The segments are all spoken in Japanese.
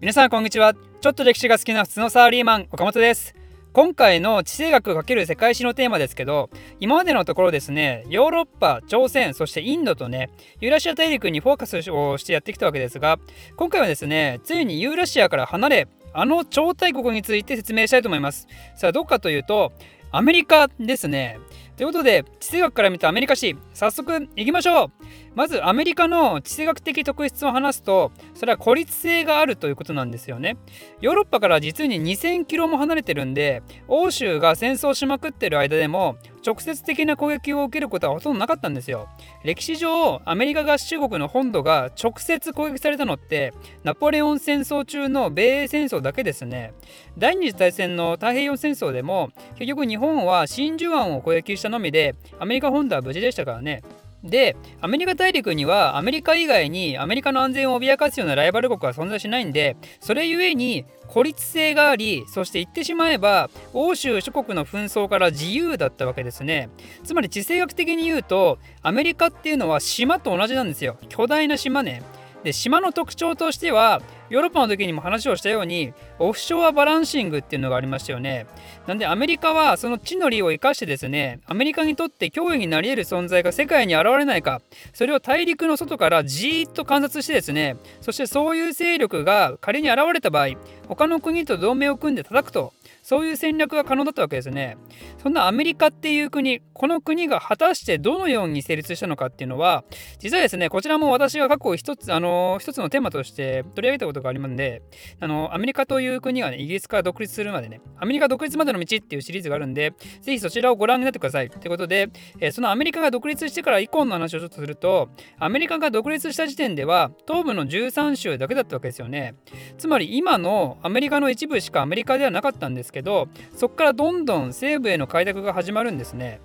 皆さんこんにちは。ちょっと歴史が好きな普通のサーリーマン岡本です。今回の地政学×世界史のテーマですけど今までのところですねヨーロッパ朝鮮そしてインドとねユーラシア大陸にフォーカスをしてやってきたわけですが今回はですねついにユーラシアから離れあの超大国について説明したいと思います。さあどっかというとアメリカですね。ということで地政学から見たアメリカ史早速いきましょう。まずアメリカの地政学的特質を話すとそれは孤立性があるということなんですよね。ヨーロッパから実に2000キロも離れてるんで欧州が戦争しまくってる間でも直接的な攻撃を受けることはほとんどなかったんですよ。歴史上アメリカ合衆国の本土が直接攻撃されたのってナポレオン戦争中の米英戦争だけですね。第二次大戦の太平洋戦争でも結局日本は真珠湾を攻撃したのみでアメリカ本土は無事でしたからね。でアメリカ大陸にはアメリカ以外にアメリカの安全を脅かすようなライバル国は存在しないんでそれゆえに孤立性がありそして言ってしまえば欧州諸国の紛争から自由だったわけですね。つまり地政学的に言うとアメリカっていうのは島と同じなんですよ。巨大な島ね。で島の特徴としてはヨーロッパの時にも話をしたようにオフショアバランシングっていうのがありましたよねなんでアメリカはその地の利を生かしてですねアメリカにとって脅威になり得る存在が世界に現れないかそれを大陸の外からじーっと観察してですねそしてそういう勢力が仮に現れた場合他の国と同盟を組んで叩くとそういう戦略が可能だったわけですね。そんなアメリカっていう国、この国が果たしてどのように成立したのかっていうのは、実はですね、こちらも私が過去一つ、あの、一つのテーマとして取り上げたことがありますんで、あの、アメリカという国がね、イギリスから独立するまでね、アメリカ独立までの道っていうシリーズがあるんで、ぜひそちらをご覧になってください。ということで、えそのアメリカが独立してから以降の話をちょっとすると、アメリカが独立した時点では、東部の13州だけだったわけですよね。つまり今のアメリカの一部しかアメリカではなかったんですけど、そこからどんどん西部への開拓が始まるんですね。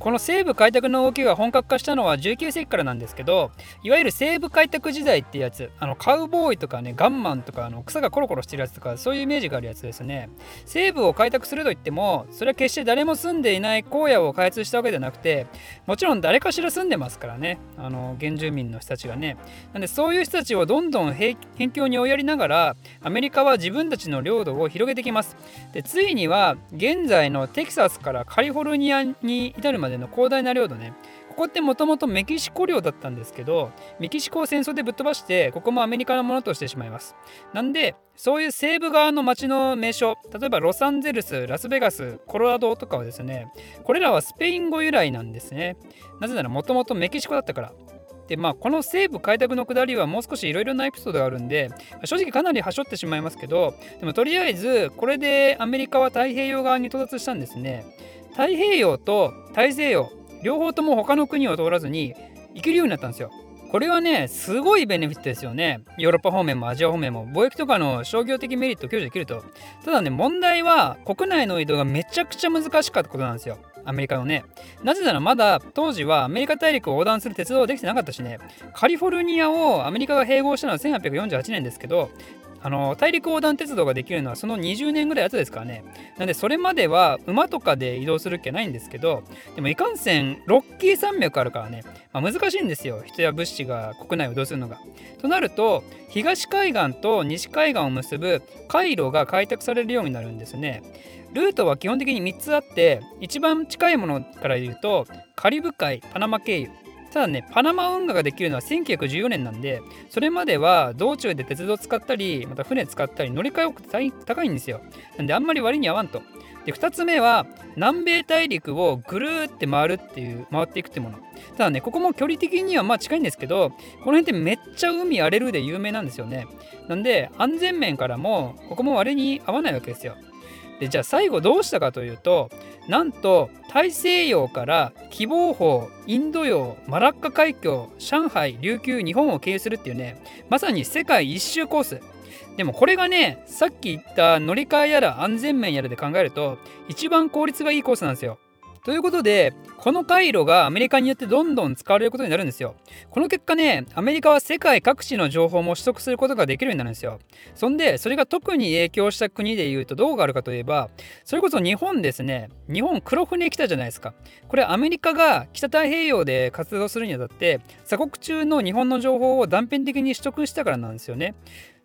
この西部開拓の動きが本格化したのは19世紀からなんですけどいわゆる西部開拓時代ってやつあのカウボーイとかねガンマンとかあの草がコロコロしてるやつとかそういうイメージがあるやつですね。西部を開拓するといってもそれは決して誰も住んでいない荒野を開発したわけじゃなくてもちろん誰かしら住んでますからね。あの原住民の人たちがね。なんでそういう人たちをどんどん辺境に追いやりながらアメリカは自分たちの領土を広げてきます。でついには現在のテキサスからカリフォルニアに至るまででの広大な領土ね。ここってもともとメキシコ領だったんですけどメキシコを戦争でぶっ飛ばしてここもアメリカのものとしてしまいます。なんでそういう西部側の街の名所例えばロサンゼルスラスベガスコロラドとかはですねこれらはスペイン語由来なんですね。なぜならもともとメキシコだったから。でまあこの西部開拓の下りはもう少しいろいろなエピソードがあるんで正直かなりはしょってしまいますけどでもとりあえずこれでアメリカは太平洋側に到達したんですね。太平洋と大西洋両方とも他の国を通らずに行けるようになったんですよ。これはね、すごいベネフィットですよね。ヨーロッパ方面もアジア方面も貿易とかの商業的メリットを享受できると。ただね、問題は国内の移動がめちゃくちゃ難しかったことなんですよ。アメリカのね。なぜならまだ当時はアメリカ大陸を横断する鉄道はできてなかったしね、カリフォルニアをアメリカが併合したのは1848年ですけど、あの大陸横断鉄道ができるのはその20年ぐらい後ですからね。なんでそれまでは馬とかで移動するっけないんですけど、でもいかんせんロッキー山脈あるからね、まあ、難しいんですよ。人や物資が国内を移動するのが。となると、東海岸と西海岸を結ぶ海路が開拓されるようになるんですね。ルートは基本的に3つあって、一番近いものから言うと、カリブ海、パナマ経由。ただね、パナマ運河ができるのは1914年なんで、それまでは道中で鉄道使ったり、また船使ったり、乗り換え多く高いんですよ。なんであんまり割に合わんと。で、2つ目は、南米大陸をぐるーって回るっていう、回っていくってもの。ただね、ここも距離的にはまあ近いんですけど、この辺ってめっちゃ海荒れるで有名なんですよね。なんで、安全面からも、ここも割に合わないわけですよ。でじゃあ最後どうしたかというとなんと大西洋から希望峰インド洋マラッカ海峡上海琉球日本を経由するっていうねまさに世界一周コース。でもこれがねさっき言った乗り換えやら安全面やらで考えると一番効率がいいコースなんですよ。ということで、この回路がアメリカによってどんどん使われることになるんですよ。この結果ね、アメリカは世界各地の情報も取得することができるようになるんですよ。そんで、それが特に影響した国でいうとどうがあるかといえば、それこそ日本ですね。日本黒船来たじゃないですか。これアメリカが北太平洋で活動するにあたって、鎖国中の日本の情報を断片的に取得したからなんですよね。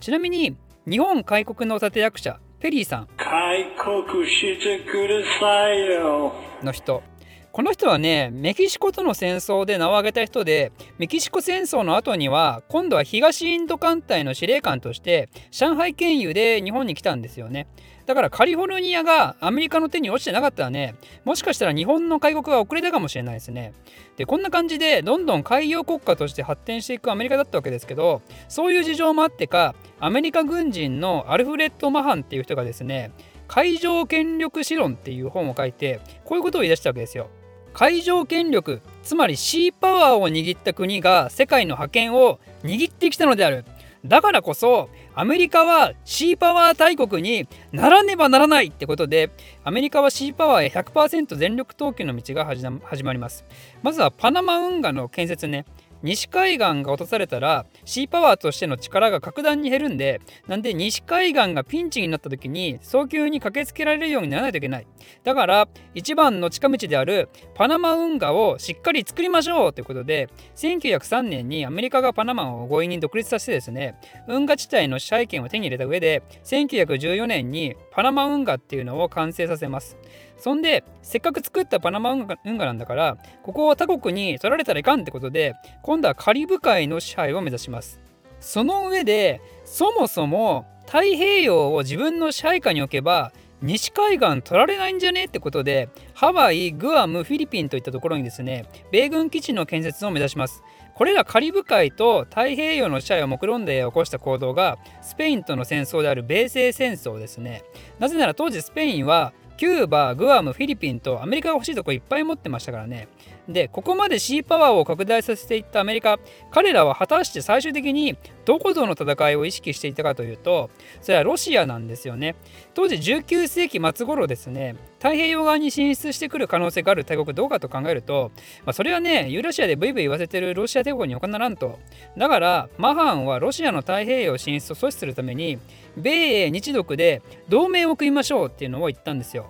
ちなみに日本開国の立役者ペリーさん。開国してくださいよの人この人はねメキシコとの戦争で名を挙げた人でメキシコ戦争の後には今度は東インド艦隊の司令官として上海経由で日本に来たんですよね。だからカリフォルニアがアメリカの手に落ちてなかったらねもしかしたら日本の開国が遅れたかもしれないですね。でこんな感じでどんどん海洋国家として発展していくアメリカだったわけですけどそういう事情もあってかアメリカ軍人のアルフレッド・マハンっていう人がですね海上権力史論っていう本を書いてこういうことを言い出したわけですよ。海上権力つまりシーパワーを握った国が世界の覇権を握ってきたのである。だからこそアメリカはシーパワー大国にならねばならないってことでアメリカはシーパワーへ100%全力投球の道が始まります。まずはパナマ運河の建設ね。西海岸が落とされたらシーパワーとしての力が格段に減るんでなんで西海岸がピンチになった時に早急に駆けつけられるようにならないといけない。だから一番の近道であるパナマ運河をしっかり作りましょうということで1903年にアメリカがパナマを強引に独立させてですね運河地帯の支配権を手に入れた上で1914年にパナマ運河っていうのを完成させます。そんでせっかく作ったパナマ運河なんだからここを他国に取られたらいかんってことで今度はカリブ海の支配を目指します。その上でそもそも太平洋を自分の支配下に置けば西海岸取られないんじゃね？ってことでハワイ、グアム、フィリピンといったところにですね米軍基地の建設を目指します。これらカリブ海と太平洋の支配を目論んで起こした行動がスペインとの戦争である米西戦争ですね。なぜなら当時スペインはキューバ、グアム、フィリピンとアメリカが欲しいとこいっぱい持ってましたからね。で、ここまでシーパワーを拡大させていったアメリカ、彼らは果たして最終的にどことの戦いを意識していたかというと、それはロシアなんですよね。当時19世紀末頃ですね、太平洋側に進出してくる可能性がある大国どうかと考えると、まあ、それはね、ユーラシアでブイブイ言わせてるロシア帝国に他ならんと。だから、マハンはロシアの太平洋進出を阻止するために、米英日独で同盟を組みましょうっていうのを言ったんですよ。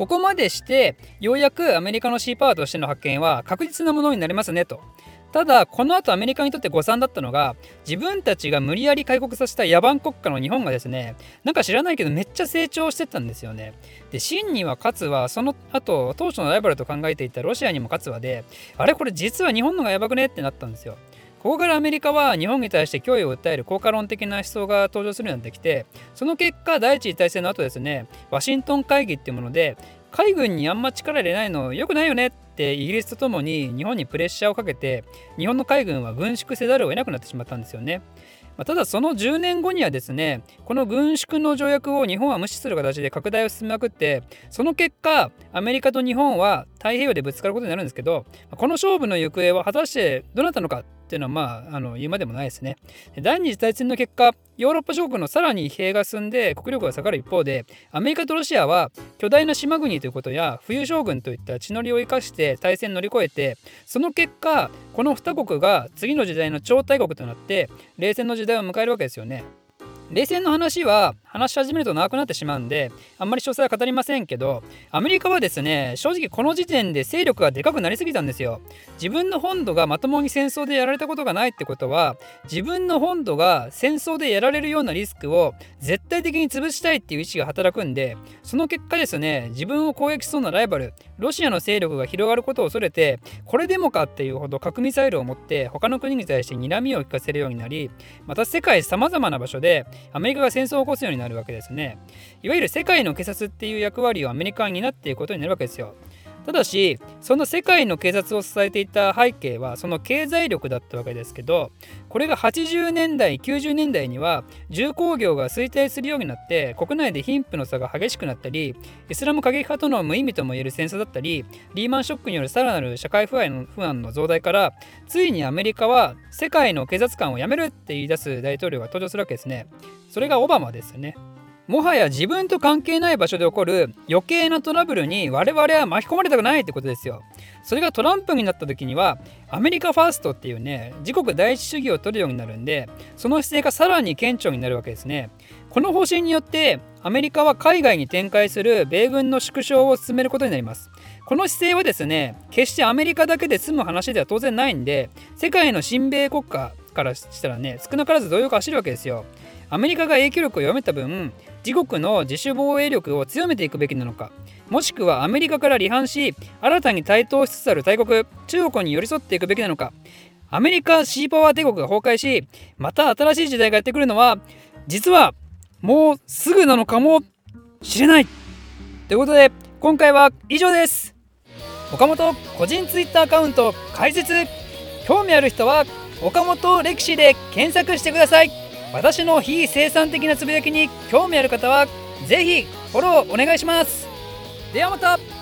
ここまでしてようやくアメリカのシーパワーとしての発見は確実なものになりますねと。ただこの後アメリカにとって誤算だったのが自分たちが無理やり開国させた野蛮国家の日本がですねなんか知らないけどめっちゃ成長してたんですよね。で真には勝つはその後当初のライバルと考えていたロシアにも勝つはであれこれ実は日本のがやばくねってなったんですよ。ここからアメリカは日本に対して脅威を訴える効果論的な思想が登場するようになってきてその結果第一次大戦の後ですねワシントン会議っていうもので海軍にあんま力入れないの良くないよねってイギリスとともに日本にプレッシャーをかけて日本の海軍は軍縮せざるを得なくなってしまったんですよね。ただその10年後にはですねこの軍縮の条約を日本は無視する形で拡大を進めまくってその結果アメリカと日本は太平洋でぶつかることになるんですけどこの勝負の行方は果たしてどなたのかっていうのはまああの言うまでもないですね。第二次大戦の結果ヨーロッパ諸国のさらに疲弊が進んで国力が下がる一方でアメリカとロシアは巨大な島国ということや冬将軍といった地の利を生かして大戦乗り越えてその結果この2国が次の時代の超大国となって冷戦の時代を迎えるわけですよね。冷戦の話は話し始めると長くなってしまうんであんまり詳細は語りませんけどアメリカはですね正直この時点で勢力がでかくなりすぎたんですよ。自分の本土がまともに戦争でやられたことがないってことは自分の本土が戦争でやられるようなリスクを絶対的に潰したいっていう意思が働くんでその結果ですね自分を攻撃しそうなライバルロシアの勢力が広がることを恐れてこれでもかっていうほど核ミサイルを持って他の国に対して睨みを利かせるようになりまた世界さまざまな場所でアメリカが戦争を起こすようになるわけですね。いわゆる世界の警察っていう役割をアメリカに担っていくことになるわけですよ。ただしその世界の警察を支えていた背景はその経済力だったわけですけどこれが80年代90年代には重工業が衰退するようになって国内で貧富の差が激しくなったりイスラム過激派との無意味ともいえる戦争だったりリーマンショックによるさらなる社会不安の不安の増大からついにアメリカは世界の警察官を辞めるって言い出す大統領が登場するわけですね。それがオバマですよね。もはや自分と関係ない場所で起こる余計なトラブルに我々は巻き込まれたくないってことですよ。それがトランプになった時にはアメリカファーストっていうね自国第一主義を取るようになるんでその姿勢がさらに顕著になるわけですね。この方針によってアメリカは海外に展開する米軍の縮小を進めることになります。この姿勢はですね決してアメリカだけで済む話では当然ないんで世界の親米国家からしたらね少なからず動揺が走るわけですよ。アメリカが影響力を弱めた分自国の自主防衛力を強めていくべきなのかもしくはアメリカから離反し新たに台頭しつつある大国中国に寄り添っていくべきなのかアメリカシーパワー帝国が崩壊しまた新しい時代がやってくるのは実はもうすぐなのかもしれない。ということで今回は以上です。岡本個人ツイッターアカウント開設。興味ある人は岡本歴史で検索してください。私の非生産的なつぶやきに興味ある方は是非フォローお願いします。ではまた。